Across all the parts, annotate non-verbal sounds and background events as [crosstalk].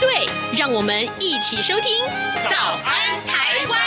对，让我们一起收听《早安台湾》。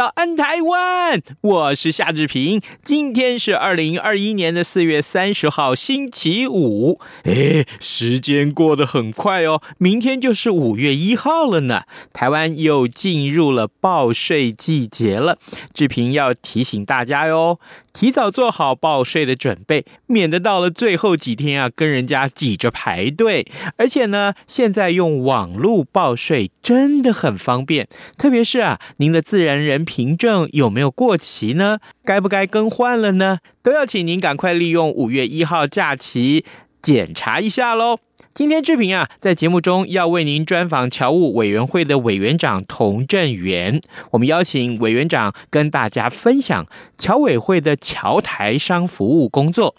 早安，台湾！我是夏志平。今天是二零二一年的四月三十号，星期五。哎，时间过得很快哦，明天就是五月一号了呢。台湾又进入了报税季节了。志平要提醒大家哟，提早做好报税的准备，免得到了最后几天啊，跟人家挤着排队。而且呢，现在用网络报税真的很方便，特别是啊，您的自然人。凭证有没有过期呢？该不该更换了呢？都要请您赶快利用五月一号假期检查一下喽。今天志平啊，在节目中要为您专访侨务委员会的委员长童振源。我们邀请委员长跟大家分享侨委会的侨台商服务工作。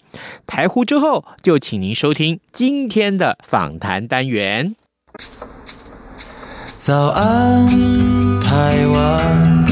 台呼之后，就请您收听今天的访谈单元。早安，台湾。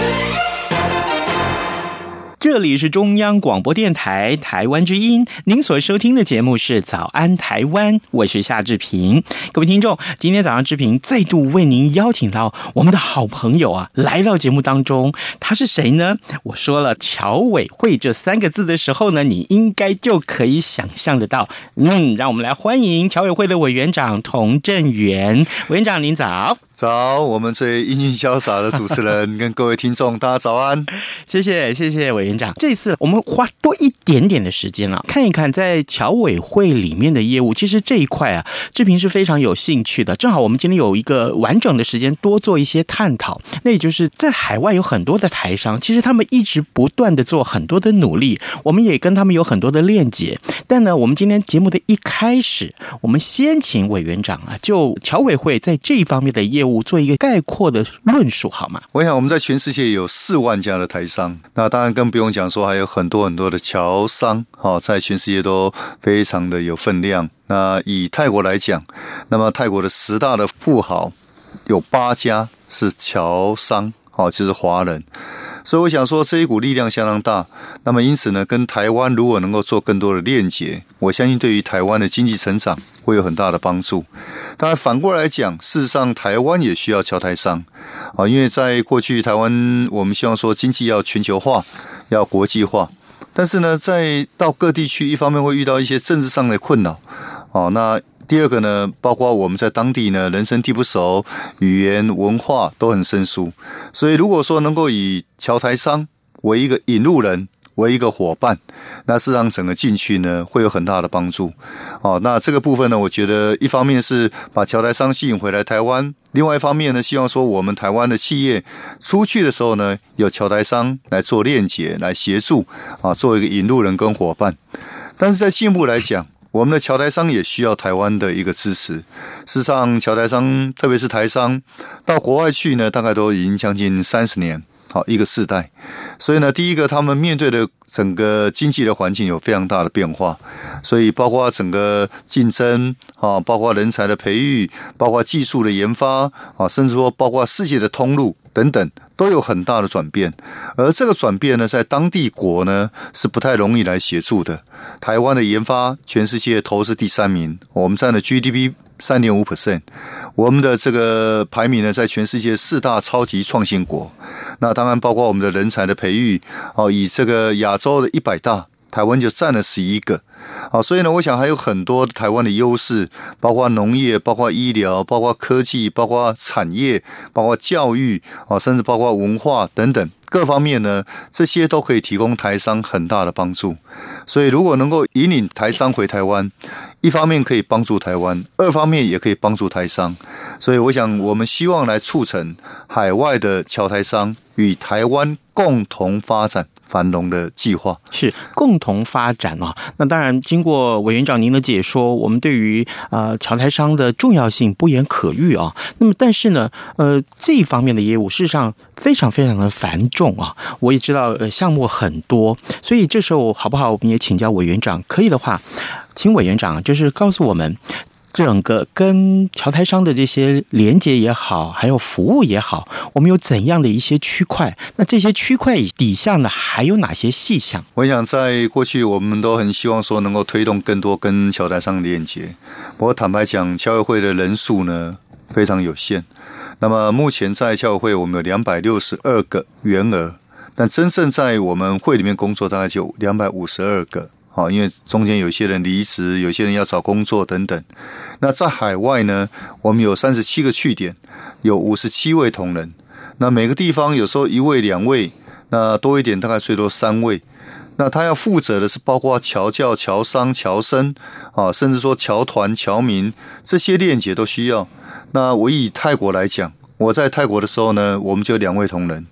这里是中央广播电台台湾之音，您所收听的节目是《早安台湾》，我是夏志平。各位听众，今天早上志平再度为您邀请到我们的好朋友啊，来到节目当中。他是谁呢？我说了“侨委会”这三个字的时候呢，你应该就可以想象得到。嗯，让我们来欢迎侨委会的委员长童振源。委员长您早。早，我们最英俊潇洒的主持人 [laughs] 跟各位听众，大家早安。谢谢，谢谢委员长。这次我们花多一点点的时间啊，看一看在侨委会里面的业务。其实这一块啊，志平是非常有兴趣的。正好我们今天有一个完整的时间，多做一些探讨。那也就是在海外有很多的台商，其实他们一直不断的做很多的努力，我们也跟他们有很多的链接。但呢，我们今天节目的一开始，我们先请委员长啊，就侨委会在这一方面的业务。做一个概括的论述好吗？我想我们在全世界有四万家的台商，那当然更不用用讲说还有很多很多的侨商，哈，在全世界都非常的有分量。那以泰国来讲，那么泰国的十大的富豪有八家是侨商，哦，就是华人。所以我想说，这一股力量相当大。那么因此呢，跟台湾如果能够做更多的链接，我相信对于台湾的经济成长会有很大的帮助。当然反过来讲，事实上台湾也需要侨台商啊，因为在过去台湾，我们希望说经济要全球化，要国际化。但是呢，在到各地区，一方面会遇到一些政治上的困扰哦，那。第二个呢，包括我们在当地呢，人生地不熟，语言文化都很生疏，所以如果说能够以桥台商为一个引路人，为一个伙伴，那事实上整个进去呢，会有很大的帮助。哦，那这个部分呢，我觉得一方面是把侨台商吸引回来台湾，另外一方面呢，希望说我们台湾的企业出去的时候呢，有侨台商来做链接，来协助啊，做一个引路人跟伙伴。但是在进一步来讲，我们的侨台商也需要台湾的一个支持。事实上，侨台商，特别是台商，到国外去呢，大概都已经将近三十年，好一个世代。所以呢，第一个，他们面对的整个经济的环境有非常大的变化，所以包括整个竞争啊，包括人才的培育，包括技术的研发啊，甚至说包括世界的通路等等。都有很大的转变，而这个转变呢，在当地国呢是不太容易来协助的。台湾的研发，全世界投资第三名，我们占了 GDP 三点五 percent，我们的这个排名呢，在全世界四大超级创新国。那当然包括我们的人才的培育，哦，以这个亚洲的一百大台湾就占了十一个。啊，所以呢，我想还有很多台湾的优势，包括农业、包括医疗、包括科技、包括产业、包括教育啊，甚至包括文化等等。各方面呢，这些都可以提供台商很大的帮助。所以，如果能够引领台商回台湾，一方面可以帮助台湾，二方面也可以帮助台商。所以，我想我们希望来促成海外的侨台商与台湾共同发展繁荣的计划是共同发展啊。那当然，经过委员长您的解说，我们对于呃侨台商的重要性不言可喻啊。那么，但是呢，呃，这一方面的业务事实上非常非常的繁重啊。我也知道呃项目很多，所以这时候好不好？我们也请教委员长，可以的话，请委员长就是告诉我们。整个跟侨台商的这些连接也好，还有服务也好，我们有怎样的一些区块？那这些区块底下呢，还有哪些细项？我想在过去，我们都很希望说能够推动更多跟侨台商的链接。不过坦白讲，侨委会的人数呢非常有限。那么目前在侨委会，我们有两百六十二个员额，但真正在我们会里面工作，大概就两百五十二个。好，因为中间有些人离职，有些人要找工作等等。那在海外呢，我们有三十七个据点，有五十七位同仁。那每个地方有时候一位、两位，那多一点大概最多三位。那他要负责的是包括侨教、侨商、侨生啊，甚至说侨团、侨民这些链接都需要。那我以泰国来讲。我在泰国的时候呢，我们就两位同仁。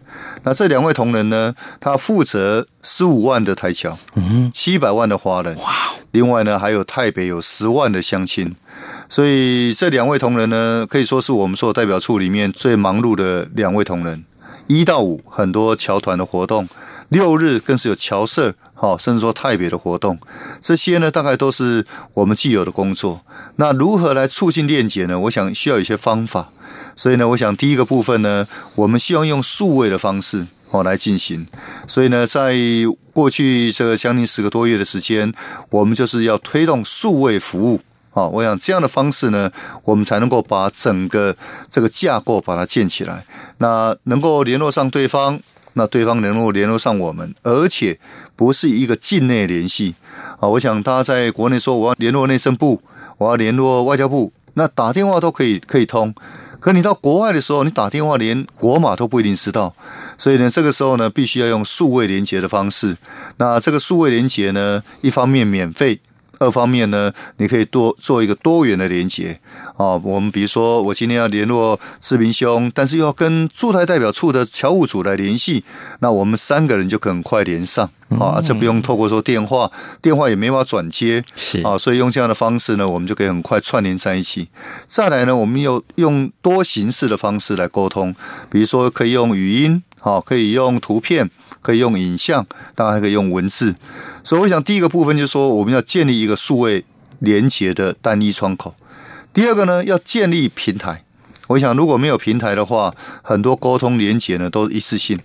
那这两位同仁呢，他负责十五万的台侨，嗯，七百万的华人，哇！另外呢，还有泰北有十万的乡亲。所以这两位同仁呢，可以说是我们所有代表处里面最忙碌的两位同仁。一到五很多侨团的活动，六日更是有侨社，好，甚至说泰北的活动。这些呢，大概都是我们既有的工作。那如何来促进链接呢？我想需要一些方法。所以呢，我想第一个部分呢，我们希望用数位的方式哦来进行。所以呢，在过去这个将近十个多月的时间，我们就是要推动数位服务啊。我想这样的方式呢，我们才能够把整个这个架构把它建起来，那能够联络上对方，那对方能够联络上我们，而且不是一个境内联系啊。我想大家在国内说我要联络内政部，我要联络外交部，那打电话都可以可以通。可你到国外的时候，你打电话连国码都不一定知道，所以呢，这个时候呢，必须要用数位连接的方式。那这个数位连接呢，一方面免费。二方面呢，你可以多做一个多元的连接啊。我们比如说，我今天要联络志明兄，但是又要跟驻台代表处的侨务组来联系，那我们三个人就可能快连上啊。这不用透过说电话，电话也没法转接是啊。所以用这样的方式呢，我们就可以很快串联在一起。再来呢，我们又用多形式的方式来沟通，比如说可以用语音，好，可以用图片。可以用影像，当然还可以用文字。所以，我想第一个部分就是说，我们要建立一个数位连接的单一窗口。第二个呢，要建立平台。我想，如果没有平台的话，很多沟通连接呢都是一次性。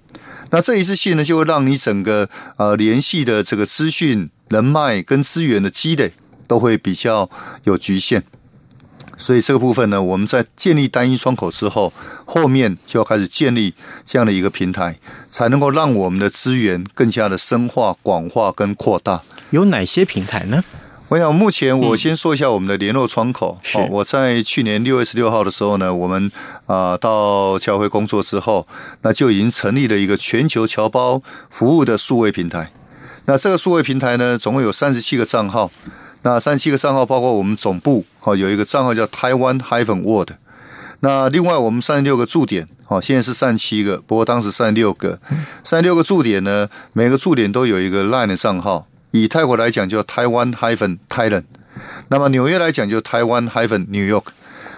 那这一次性呢，就会让你整个呃联系的这个资讯、人脉跟资源的积累都会比较有局限。所以这个部分呢，我们在建立单一窗口之后，后面就要开始建立这样的一个平台，才能够让我们的资源更加的深化、广化跟扩大。有哪些平台呢？我想目前我先说一下我们的联络窗口。是、嗯，我在去年六月十六号的时候呢，我们啊、呃、到侨会工作之后，那就已经成立了一个全球侨胞服务的数位平台。那这个数位平台呢，总共有三十七个账号。那三七个账号包括我们总部，哦，有一个账号叫台湾 hyphen world。那另外我们三十六个驻点，好，现在是三十七个，不过当时三十六个，三十六个驻点呢，每个驻点都有一个 line 的账号。以泰国来讲叫台湾 hyphen Thailand，那么纽约来讲就台湾 hyphen New York。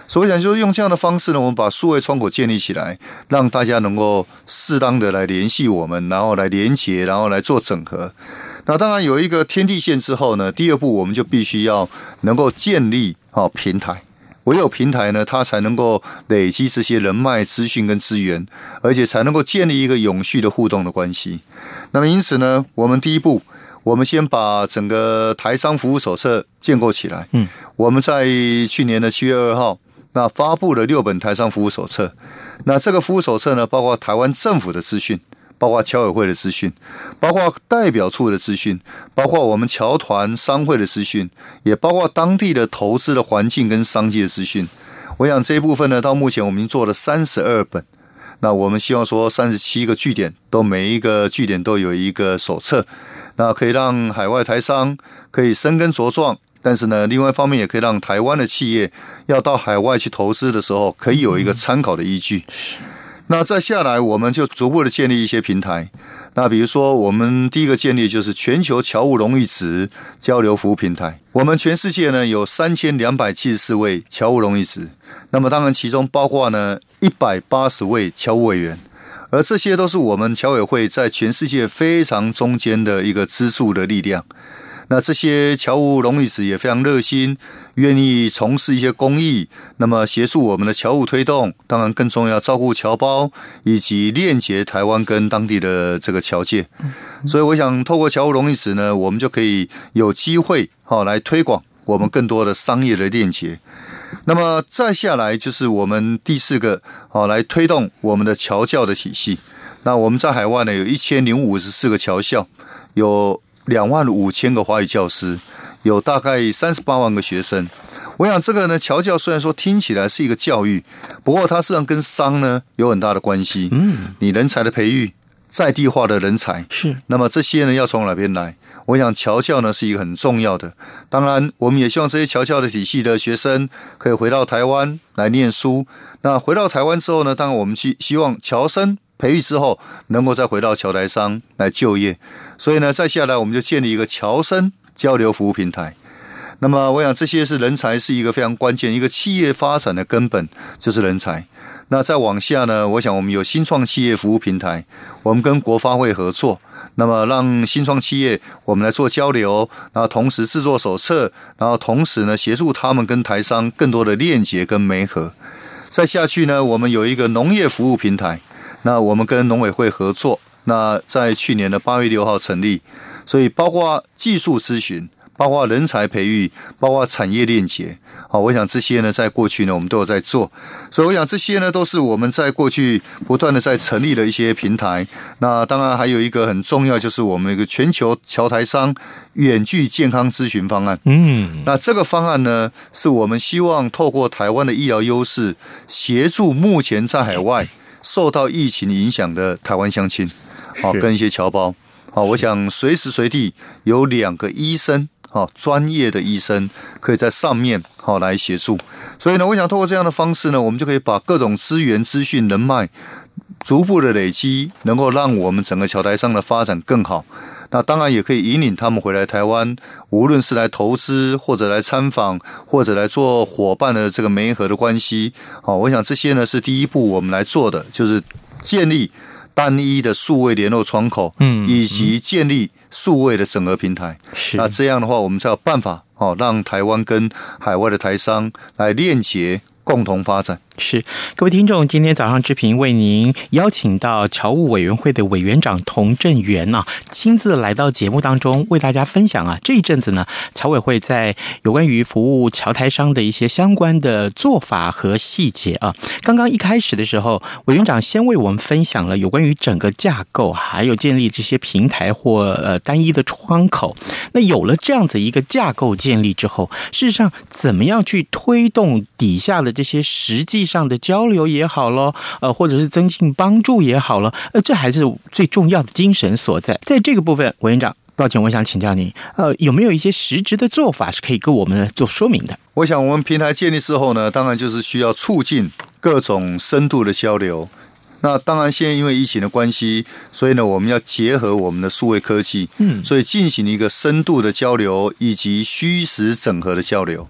所以讲就是用这样的方式呢，我们把数位窗口建立起来，让大家能够适当的来联系我们，然后来连接，然后来做整合。那当然有一个天地线之后呢，第二步我们就必须要能够建立好平台，唯有平台呢，它才能够累积这些人脉、资讯跟资源，而且才能够建立一个永续的互动的关系。那么因此呢，我们第一步，我们先把整个台商服务手册建构起来。嗯，我们在去年的七月二号，那发布了六本台商服务手册。那这个服务手册呢，包括台湾政府的资讯。包括侨委会的资讯，包括代表处的资讯，包括我们侨团商会的资讯，也包括当地的投资的环境跟商机的资讯。我想这一部分呢，到目前我们已经做了三十二本。那我们希望说，三十七个据点都每一个据点都有一个手册，那可以让海外台商可以生根茁壮。但是呢，另外一方面也可以让台湾的企业要到海外去投资的时候，可以有一个参考的依据。那再下来，我们就逐步的建立一些平台。那比如说，我们第一个建立就是全球侨务荣誉职交流服务平台。我们全世界呢有三千两百七十四位侨务荣誉职，那么当然其中包括呢一百八十位侨务委员，而这些都是我们侨委会在全世界非常中间的一个支柱的力量。那这些侨务荣誉子也非常热心，愿意从事一些公益，那么协助我们的侨务推动。当然，更重要，照顾侨胞以及链接台湾跟当地的这个侨界。所以，我想透过侨务荣誉子呢，我们就可以有机会好来推广我们更多的商业的链接。那么再下来就是我们第四个好来推动我们的侨教的体系。那我们在海外呢，有一千零五十四个侨校，有。两万五千个华语教师，有大概三十八万个学生。我想这个呢，侨教虽然说听起来是一个教育，不过它实际上跟商呢有很大的关系。嗯，你人才的培育，在地化的人才是。那么这些呢要从哪边来？我想侨教呢是一个很重要的。当然，我们也希望这些侨教的体系的学生可以回到台湾来念书。那回到台湾之后呢，当然我们希希望侨生。培育之后，能够再回到桥台商来就业，所以呢，再下来我们就建立一个侨生交流服务平台。那么，我想这些是人才是一个非常关键，一个企业发展的根本就是人才。那再往下呢，我想我们有新创企业服务平台，我们跟国发会合作，那么让新创企业我们来做交流，然后同时制作手册，然后同时呢协助他们跟台商更多的链接跟媒合。再下去呢，我们有一个农业服务平台。那我们跟农委会合作，那在去年的八月六号成立，所以包括技术咨询，包括人才培育，包括产业链接，好，我想这些呢，在过去呢，我们都有在做，所以我想这些呢，都是我们在过去不断的在成立的一些平台。那当然还有一个很重要，就是我们一个全球侨台商远距健康咨询方案。嗯，那这个方案呢，是我们希望透过台湾的医疗优势，协助目前在海外。受到疫情影响的台湾乡亲，好，跟一些侨胞，好，我想随时随地有两个医生，好，专业的医生可以在上面，好，来协助。所以呢，我想通过这样的方式呢，我们就可以把各种资源、资讯、人脉逐步的累积，能够让我们整个桥台上的发展更好。那当然也可以引领他们回来台湾，无论是来投资，或者来参访，或者来做伙伴的这个媒合的关系。好，我想这些呢是第一步我们来做的，就是建立单一的数位联络窗口，嗯，以及建立数位的整合平台。是，那这样的话，我们才有办法，好，让台湾跟海外的台商来链接，共同发展。是，各位听众，今天早上志平为您邀请到侨务委员会的委员长童振源啊，亲自来到节目当中，为大家分享啊，这一阵子呢，侨委会在有关于服务侨台商的一些相关的做法和细节啊。刚刚一开始的时候，委员长先为我们分享了有关于整个架构，还有建立这些平台或呃单一的窗口。那有了这样子一个架构建立之后，事实上怎么样去推动底下的这些实际上的交流也好咯，呃，或者是增进帮助也好了，呃，这还是最重要的精神所在。在这个部分，委员长，抱歉，我想请教您，呃，有没有一些实质的做法是可以跟我们做说明的？我想，我们平台建立之后呢，当然就是需要促进各种深度的交流。那当然，现在因为疫情的关系，所以呢，我们要结合我们的数位科技，嗯，所以进行一个深度的交流以及虚实整合的交流。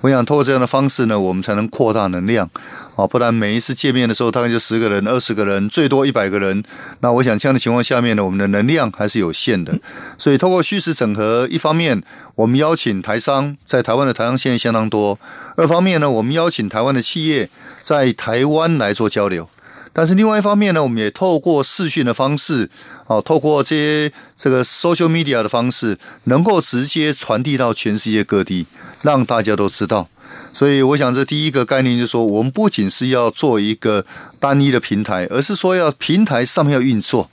我想通过这样的方式呢，我们才能扩大能量啊，不然每一次见面的时候，大概就十个人、二十个人，最多一百个人。那我想这样的情况下面呢，我们的能量还是有限的。所以通过虚实整合，一方面我们邀请台商在台湾的台商现在相当多；二方面呢，我们邀请台湾的企业在台湾来做交流。但是另外一方面呢，我们也透过视讯的方式，哦，透过这些这个 social media 的方式，能够直接传递到全世界各地，让大家都知道。所以，我想这第一个概念就是说，我们不仅是要做一个单一的平台，而是说要平台上面要运作。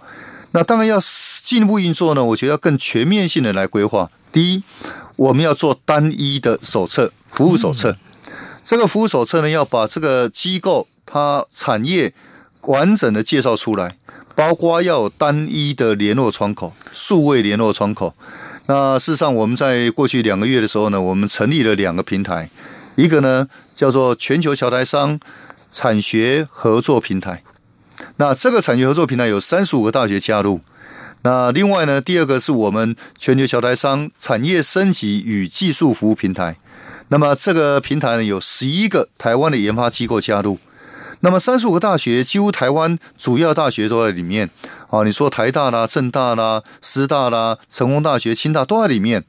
那当然要进一步运作呢，我觉得要更全面性的来规划。第一，我们要做单一的手册，服务手册。嗯、这个服务手册呢，要把这个机构它产业完整的介绍出来，包括要单一的联络窗口，数位联络窗口。那事实上，我们在过去两个月的时候呢，我们成立了两个平台，一个呢叫做全球桥台商产学合作平台。那这个产学合作平台有三十五个大学加入。那另外呢，第二个是我们全球桥台商产业升级与技术服务平台。那么这个平台呢，有十一个台湾的研发机构加入。那么三十五个大学，几乎台湾主要大学都在里面。啊，你说台大啦、政大啦、师大啦、成功大学、清大都在里面。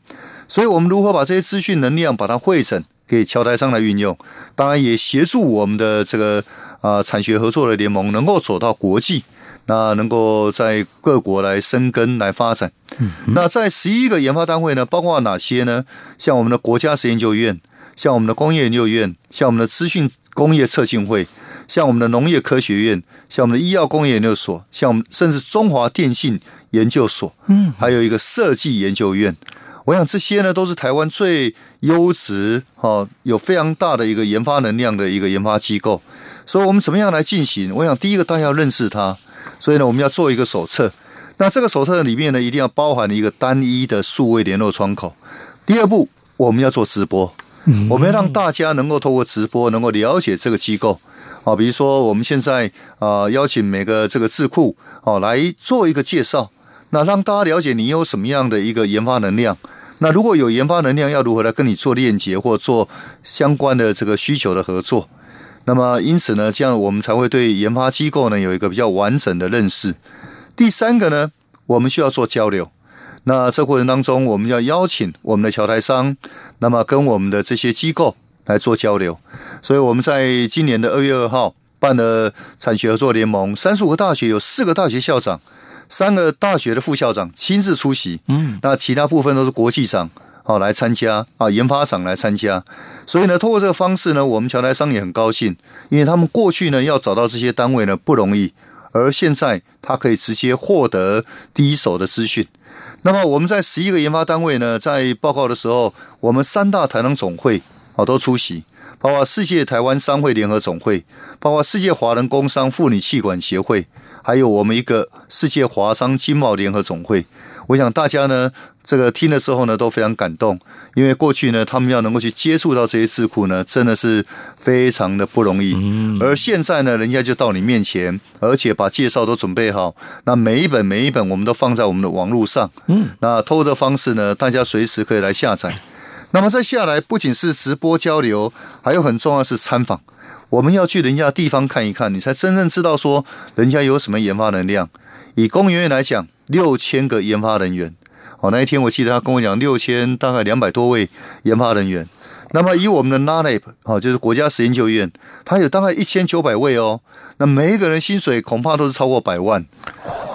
所以我们如何把这些资讯能量把它汇整，给侨台商来运用？当然也协助我们的这个。啊，产学合作的联盟能够走到国际，那能够在各国来生根来发展。嗯、那在十一个研发单位呢，包括哪些呢？像我们的国家实验研究院，像我们的工业研究院，像我们的资讯工业策进会，像我们的农业科学院，像我们的医药工业研究所，像我们甚至中华电信研究所，嗯，还有一个设计研究院。我想这些呢，都是台湾最优质、哈，有非常大的一个研发能量的一个研发机构。所以，我们怎么样来进行？我想，第一个大家要认识它。所以呢，我们要做一个手册。那这个手册里面呢，一定要包含一个单一的数位联络窗口。第二步，我们要做直播，我们要让大家能够透过直播，能够了解这个机构。啊，比如说我们现在啊，邀请每个这个智库啊来做一个介绍，那让大家了解你有什么样的一个研发能量。那如果有研发能量，要如何来跟你做链接或做相关的这个需求的合作？那么，因此呢，这样我们才会对研发机构呢有一个比较完整的认识。第三个呢，我们需要做交流。那这过程当中，我们要邀请我们的桥台商，那么跟我们的这些机构来做交流。所以我们在今年的二月二号办了产学合作联盟，三十五个大学有四个大学校长，三个大学的副校长亲自出席。嗯，那其他部分都是国际长。好，来参加啊！研发长来参加，所以呢，通过这个方式呢，我们乔台商也很高兴，因为他们过去呢要找到这些单位呢不容易，而现在他可以直接获得第一手的资讯。那么我们在十一个研发单位呢，在报告的时候，我们三大台商总会啊都出席，包括世界台湾商会联合总会，包括世界华人工商妇女气管协会，还有我们一个世界华商经贸联合总会。我想大家呢，这个听了之后呢，都非常感动，因为过去呢，他们要能够去接触到这些智库呢，真的是非常的不容易。嗯而现在呢，人家就到你面前，而且把介绍都准备好，那每一本每一本我们都放在我们的网络上。嗯，那透过这方式呢，大家随时可以来下载。那么再下来，不仅是直播交流，还有很重要是参访。我们要去人家的地方看一看，你才真正知道说人家有什么研发能量。以工研院来讲。六千个研发人员，哦，那一天我记得他跟我讲六千大概两百多位研发人员。那么以我们的 NALAB 哦，就是国家实验研究院，它有大概一千九百位哦。那每一个人薪水恐怕都是超过百万，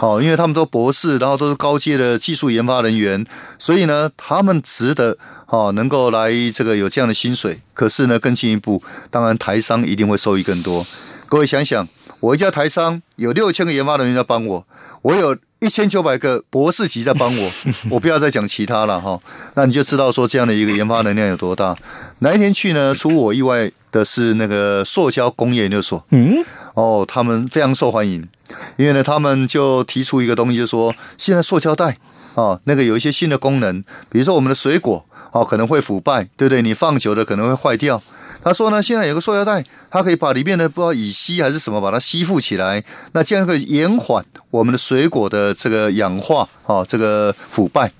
哦，因为他们都博士，然后都是高阶的技术研发人员，所以呢，他们值得哦，能够来这个有这样的薪水。可是呢，更进一步，当然台商一定会受益更多。各位想想，我一家台商有六千个研发人员在帮我，我有。一千九百个博士级在帮我，[laughs] 我不要再讲其他了哈。那你就知道说这样的一个研发能量有多大。哪一天去呢？出乎我意外的是那个塑胶工业研究所，嗯，哦，他们非常受欢迎，因为呢，他们就提出一个东西，就是说现在塑胶袋啊，那个有一些新的功能，比如说我们的水果哦，可能会腐败，对不对？你放久了可能会坏掉。他说呢，现在有个塑料袋，它可以把里面的不知道乙烯还是什么，把它吸附起来，那这样可以延缓我们的水果的这个氧化，哦，这个腐败。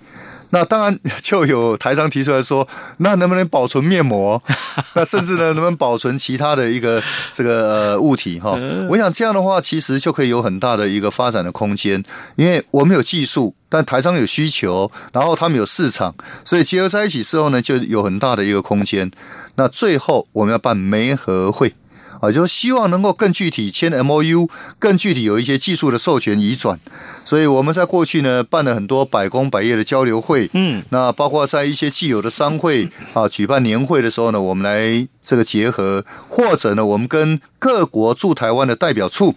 那当然 [laughs] 就有台商提出来说，那能不能保存面膜？[laughs] 那甚至呢，能不能保存其他的一个这个呃物体？哈，我想这样的话，其实就可以有很大的一个发展的空间，因为我们有技术，但台商有需求，然后他们有市场，所以结合在一起之后呢，就有很大的一个空间。那最后我们要办媒合会。啊，就希望能够更具体签 MOU，更具体有一些技术的授权移转。所以我们在过去呢办了很多百工百业的交流会，嗯，那包括在一些既有的商会啊举办年会的时候呢，我们来这个结合，或者呢我们跟各国驻台湾的代表处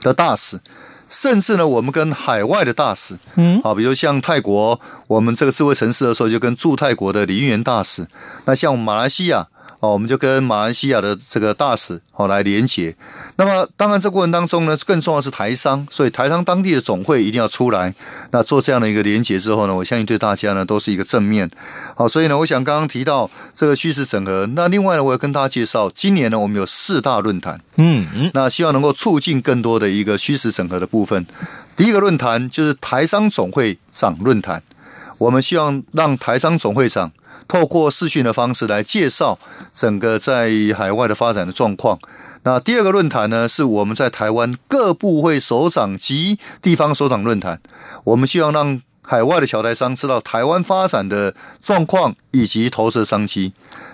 的大使甚至呢，我们跟海外的大使，嗯，好，比如像泰国，我们这个智慧城市的时候，就跟驻泰国的李运元大使。那像马来西亚。哦，我们就跟马来西亚的这个大使哦来连接。那么，当然这过程当中呢，更重要的是台商，所以台商当地的总会一定要出来，那做这样的一个连接之后呢，我相信对大家呢都是一个正面。好，所以呢，我想刚刚提到这个虚实整合，那另外呢，我要跟大家介绍，今年呢我们有四大论坛，嗯嗯，那希望能够促进更多的一个虚实整合的部分。第一个论坛就是台商总会长论坛，我们希望让台商总会长。透过视讯的方式来介绍整个在海外的发展的状况。那第二个论坛呢，是我们在台湾各部会首长及地方首长论坛。我们希望让海外的侨台商知道台湾发展的状况以及投资商机。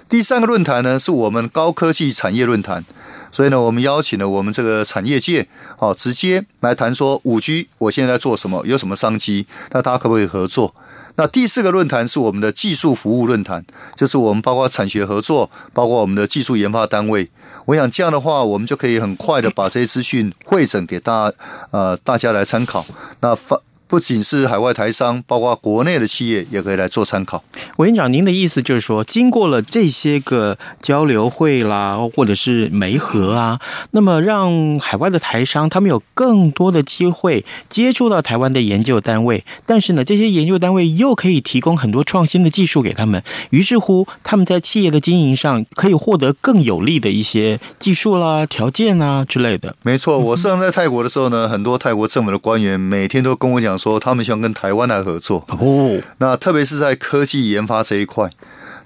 第三个论坛呢，是我们高科技产业论坛。所以呢，我们邀请了我们这个产业界，好，直接来谈说五 G 我现在在做什么，有什么商机，那大家可不可以合作？那第四个论坛是我们的技术服务论坛，就是我们包括产学合作，包括我们的技术研发单位。我想这样的话，我们就可以很快的把这些资讯汇整给大，呃，大家来参考。那发。不仅是海外台商，包括国内的企业也可以来做参考。委员长，您的意思就是说，经过了这些个交流会啦，或者是媒合啊，那么让海外的台商他们有更多的机会接触到台湾的研究单位，但是呢，这些研究单位又可以提供很多创新的技术给他们，于是乎他们在企业的经营上可以获得更有利的一些技术啦、条件啊之类的。没错，我上次在泰国的时候呢，很多泰国政府的官员每天都跟我讲。说他们希望跟台湾来合作哦，那特别是在科技研发这一块。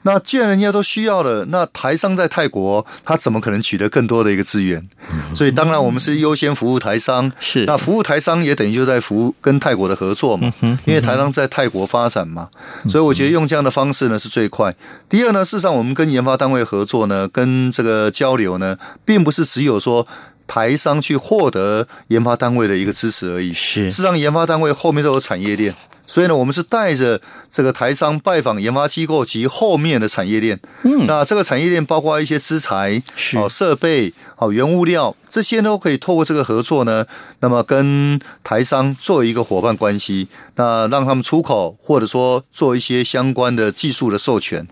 那既然人家都需要了，那台商在泰国他怎么可能取得更多的一个资源？所以当然我们是优先服务台商，是那服务台商也等于就在服务跟泰国的合作嘛，因为台商在泰国发展嘛，所以我觉得用这样的方式呢是最快。第二呢，事实上我们跟研发单位合作呢，跟这个交流呢，并不是只有说。台商去获得研发单位的一个支持而已，是，事实上研发单位后面都有产业链，所以呢，我们是带着这个台商拜访研发机构及后面的产业链。嗯，那这个产业链包括一些资材、好设备、好原物料，这些都可以透过这个合作呢，那么跟台商做一个伙伴关系，那让他们出口，或者说做一些相关的技术的授权。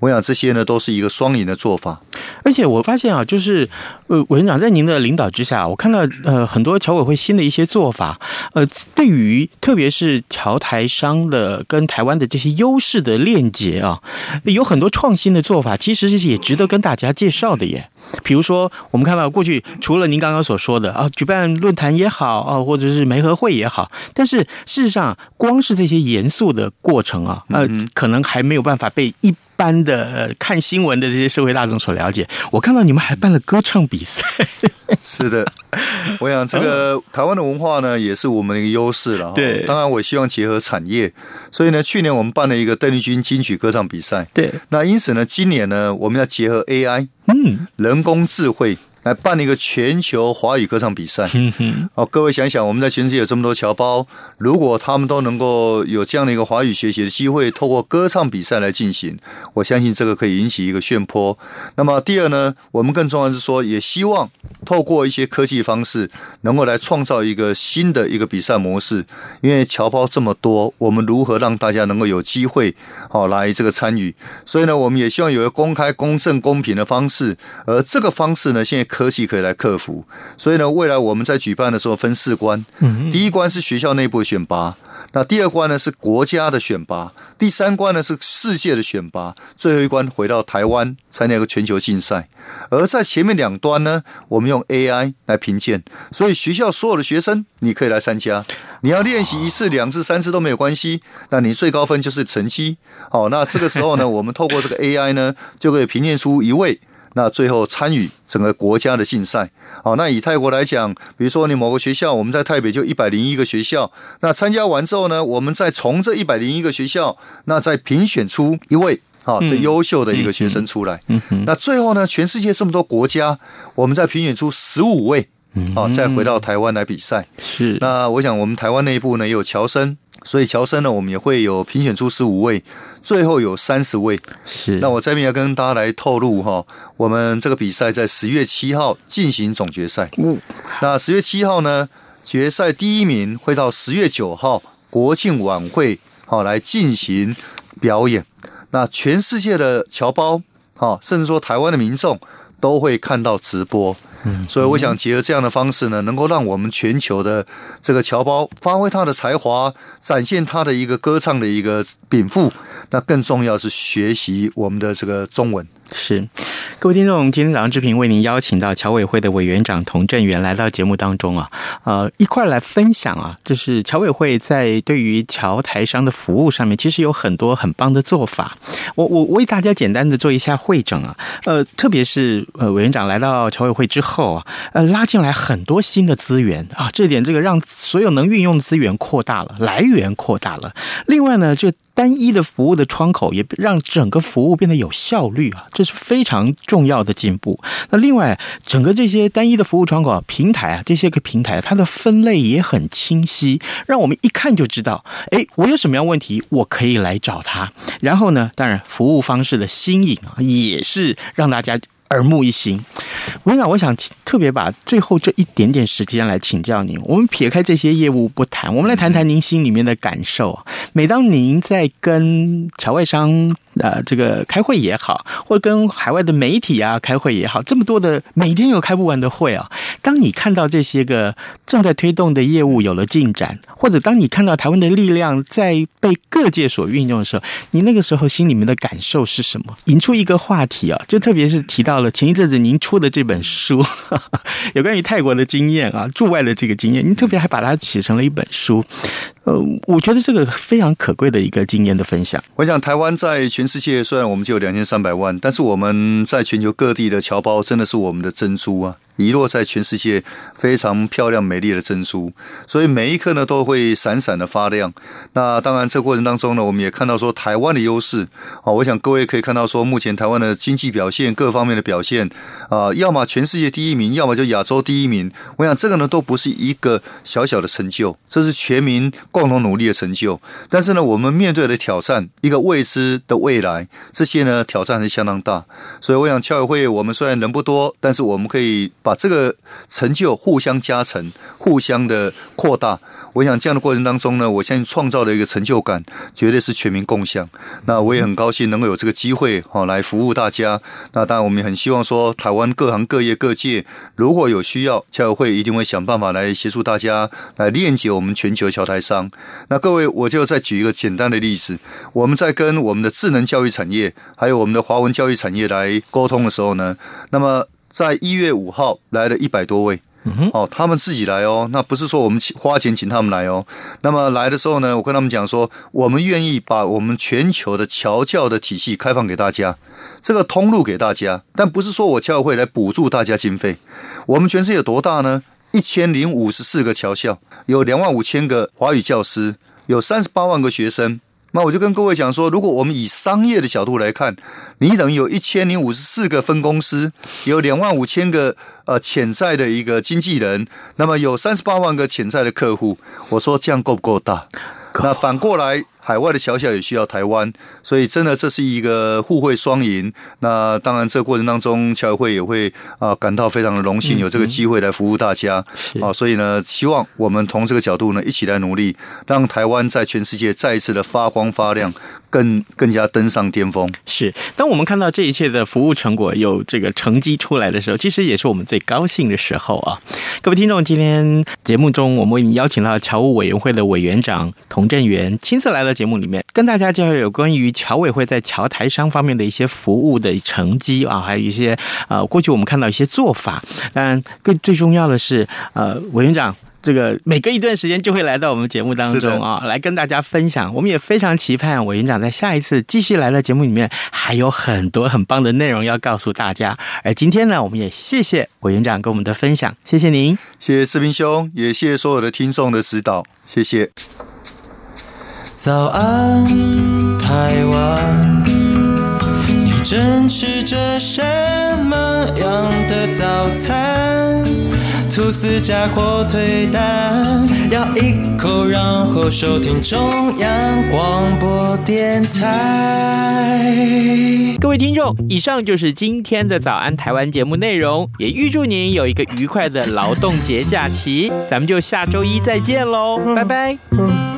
我想这些呢都是一个双赢的做法，而且我发现啊，就是呃，委员长在您的领导之下，我看到呃很多侨委会新的一些做法，呃，对于特别是侨台商的跟台湾的这些优势的链接啊，有很多创新的做法，其实是也值得跟大家介绍的耶。比如说，我们看到过去除了您刚刚所说的啊，举办论坛也好啊，或者是媒合会也好，但是事实上，光是这些严肃的过程啊，呃，可能还没有办法被一。般的呃，看新闻的这些社会大众所了解，我看到你们还办了歌唱比赛。是的，我想这个台湾的文化呢，也是我们的一个优势了。对，当然我希望结合产业，所以呢，去年我们办了一个邓丽君金曲歌唱比赛。对，那因此呢，今年呢，我们要结合 AI，嗯，人工智慧。来办一个全球华语歌唱比赛。哦，各位想想，我们在全世界有这么多侨胞，如果他们都能够有这样的一个华语学习的机会，透过歌唱比赛来进行，我相信这个可以引起一个旋波。那么第二呢，我们更重要的是说，也希望透过一些科技方式，能够来创造一个新的一个比赛模式。因为侨胞这么多，我们如何让大家能够有机会好来这个参与？所以呢，我们也希望有一个公开、公正、公平的方式。而这个方式呢，现在。科技可以来克服，所以呢，未来我们在举办的时候分四关，第一关是学校内部的选拔，那第二关呢是国家的选拔，第三关呢是世界的选拔，最后一关回到台湾参加一个全球竞赛。而在前面两端呢，我们用 AI 来评鉴，所以学校所有的学生你可以来参加，你要练习一次、两次、三次都没有关系，那你最高分就是成绩。好，那这个时候呢，我们透过这个 AI 呢，就可以评鉴出一位。那最后参与整个国家的竞赛，好，那以泰国来讲，比如说你某个学校，我们在台北就一百零一个学校，那参加完之后呢，我们再从这一百零一个学校，那再评选出一位好最优秀的一个学生出来，嗯嗯，那最后呢，全世界这么多国家，我们再评选出十五位，好，再回到台湾来比赛，是，那我想我们台湾内部呢也有侨生。所以乔生呢，我们也会有评选出十五位，最后有三十位。是，那我这边要跟大家来透露哈，我们这个比赛在十月七号进行总决赛。嗯，那十月七号呢，决赛第一名会到十月九号国庆晚会好来进行表演。那全世界的侨胞，哈，甚至说台湾的民众都会看到直播。嗯，所以我想结合这样的方式呢，能够让我们全球的这个侨胞发挥他的才华，展现他的一个歌唱的一个禀赋。那更重要是学习我们的这个中文。是，各位听众，今天早上志平为您邀请到侨委会的委员长童振源来到节目当中啊，呃，一块来分享啊，就是侨委会在对于侨台商的服务上面，其实有很多很棒的做法。我我为大家简单的做一下会诊啊，呃，特别是呃委员长来到侨委会之后啊，呃，拉进来很多新的资源啊，这点这个让所有能运用的资源扩大了，来源扩大了。另外呢，就单一的服务的窗口也让整个服务变得有效率啊。这是非常重要的进步。那另外，整个这些单一的服务窗口平台啊，这些个平台，它的分类也很清晰，让我们一看就知道，哎，我有什么样问题，我可以来找他。然后呢，当然服务方式的新颖啊，也是让大家耳目一新。我跟你讲，我想特别把最后这一点点时间来请教您。我们撇开这些业务不谈，我们来谈谈您心里面的感受。每当您在跟侨外商，呃，这个开会也好，或跟海外的媒体啊开会也好，这么多的每天有开不完的会啊。当你看到这些个正在推动的业务有了进展，或者当你看到台湾的力量在被各界所运用的时候，你那个时候心里面的感受是什么？引出一个话题啊，就特别是提到了前一阵子您出的这本书，[laughs] 有关于泰国的经验啊，驻外的这个经验，您特别还把它写成了一本书。呃，我觉得这个非常可贵的一个经验的分享。我想台湾在全世界虽然我们就有两千三百万，但是我们在全球各地的侨胞真的是我们的珍珠啊。遗落在全世界非常漂亮美丽的珍珠，所以每一颗呢都会闪闪的发亮。那当然，这过程当中呢，我们也看到说台湾的优势啊。我想各位可以看到说，目前台湾的经济表现各方面的表现啊，要么全世界第一名，要么就亚洲第一名。我想这个呢都不是一个小小的成就，这是全民共同努力的成就。但是呢，我们面对的挑战，一个未知的未来，这些呢挑战是相当大。所以我想侨委会我们虽然人不多，但是我们可以把这个成就互相加成，互相的扩大。我想这样的过程当中呢，我相信创造的一个成就感绝对是全民共享。那我也很高兴能够有这个机会哈来服务大家。那当然我们也很希望说，台湾各行各业各界如果有需要，侨委会一定会想办法来协助大家来链接我们全球侨台商。那各位，我就再举一个简单的例子，我们在跟我们的智能教育产业还有我们的华文教育产业来沟通的时候呢，那么在一月五号来了一百多位。嗯哼，哦，他们自己来哦，那不是说我们花钱请他们来哦。那么来的时候呢，我跟他们讲说，我们愿意把我们全球的侨教的体系开放给大家，这个通路给大家，但不是说我侨委会来补助大家经费。我们全世界有多大呢？一千零五十四个侨校，有两万五千个华语教师，有三十八万个学生。那我就跟各位讲说，如果我们以商业的角度来看，你等于有一千零五十四个分公司，有两万五千个呃潜在的一个经纪人，那么有三十八万个潜在的客户，我说这样够不够大？那反过来。海外的侨校也需要台湾，所以真的这是一个互惠双赢。那当然，这过程当中，侨委会也会啊感到非常的荣幸，有这个机会来服务大家啊。所以呢，希望我们从这个角度呢一起来努力，让台湾在全世界再一次的发光发亮，更更加登上巅峰。是，当我们看到这一切的服务成果有这个成绩出来的时候，其实也是我们最高兴的时候啊。各位听众，今天节目中我们为你邀请到侨务委员会的委员长童振源亲自来到。节目里面跟大家介绍有关于侨委会在侨台商方面的一些服务的成绩啊，还有一些呃过去我们看到一些做法。当然，更最重要的是，呃，委员长这个每隔一段时间就会来到我们节目当中啊，来跟大家分享。我们也非常期盼委员长在下一次继续来到节目里面，还有很多很棒的内容要告诉大家。而今天呢，我们也谢谢委员长跟我们的分享，谢谢您，谢谢士兵兄，也谢谢所有的听众的指导，谢谢。早安，台湾，你正吃着什么样的早餐？吐司加火腿蛋，咬一口，然后收听中央广播电台。各位听众，以上就是今天的早安台湾节目内容，也预祝您有一个愉快的劳动节假期。咱们就下周一再见喽，拜拜。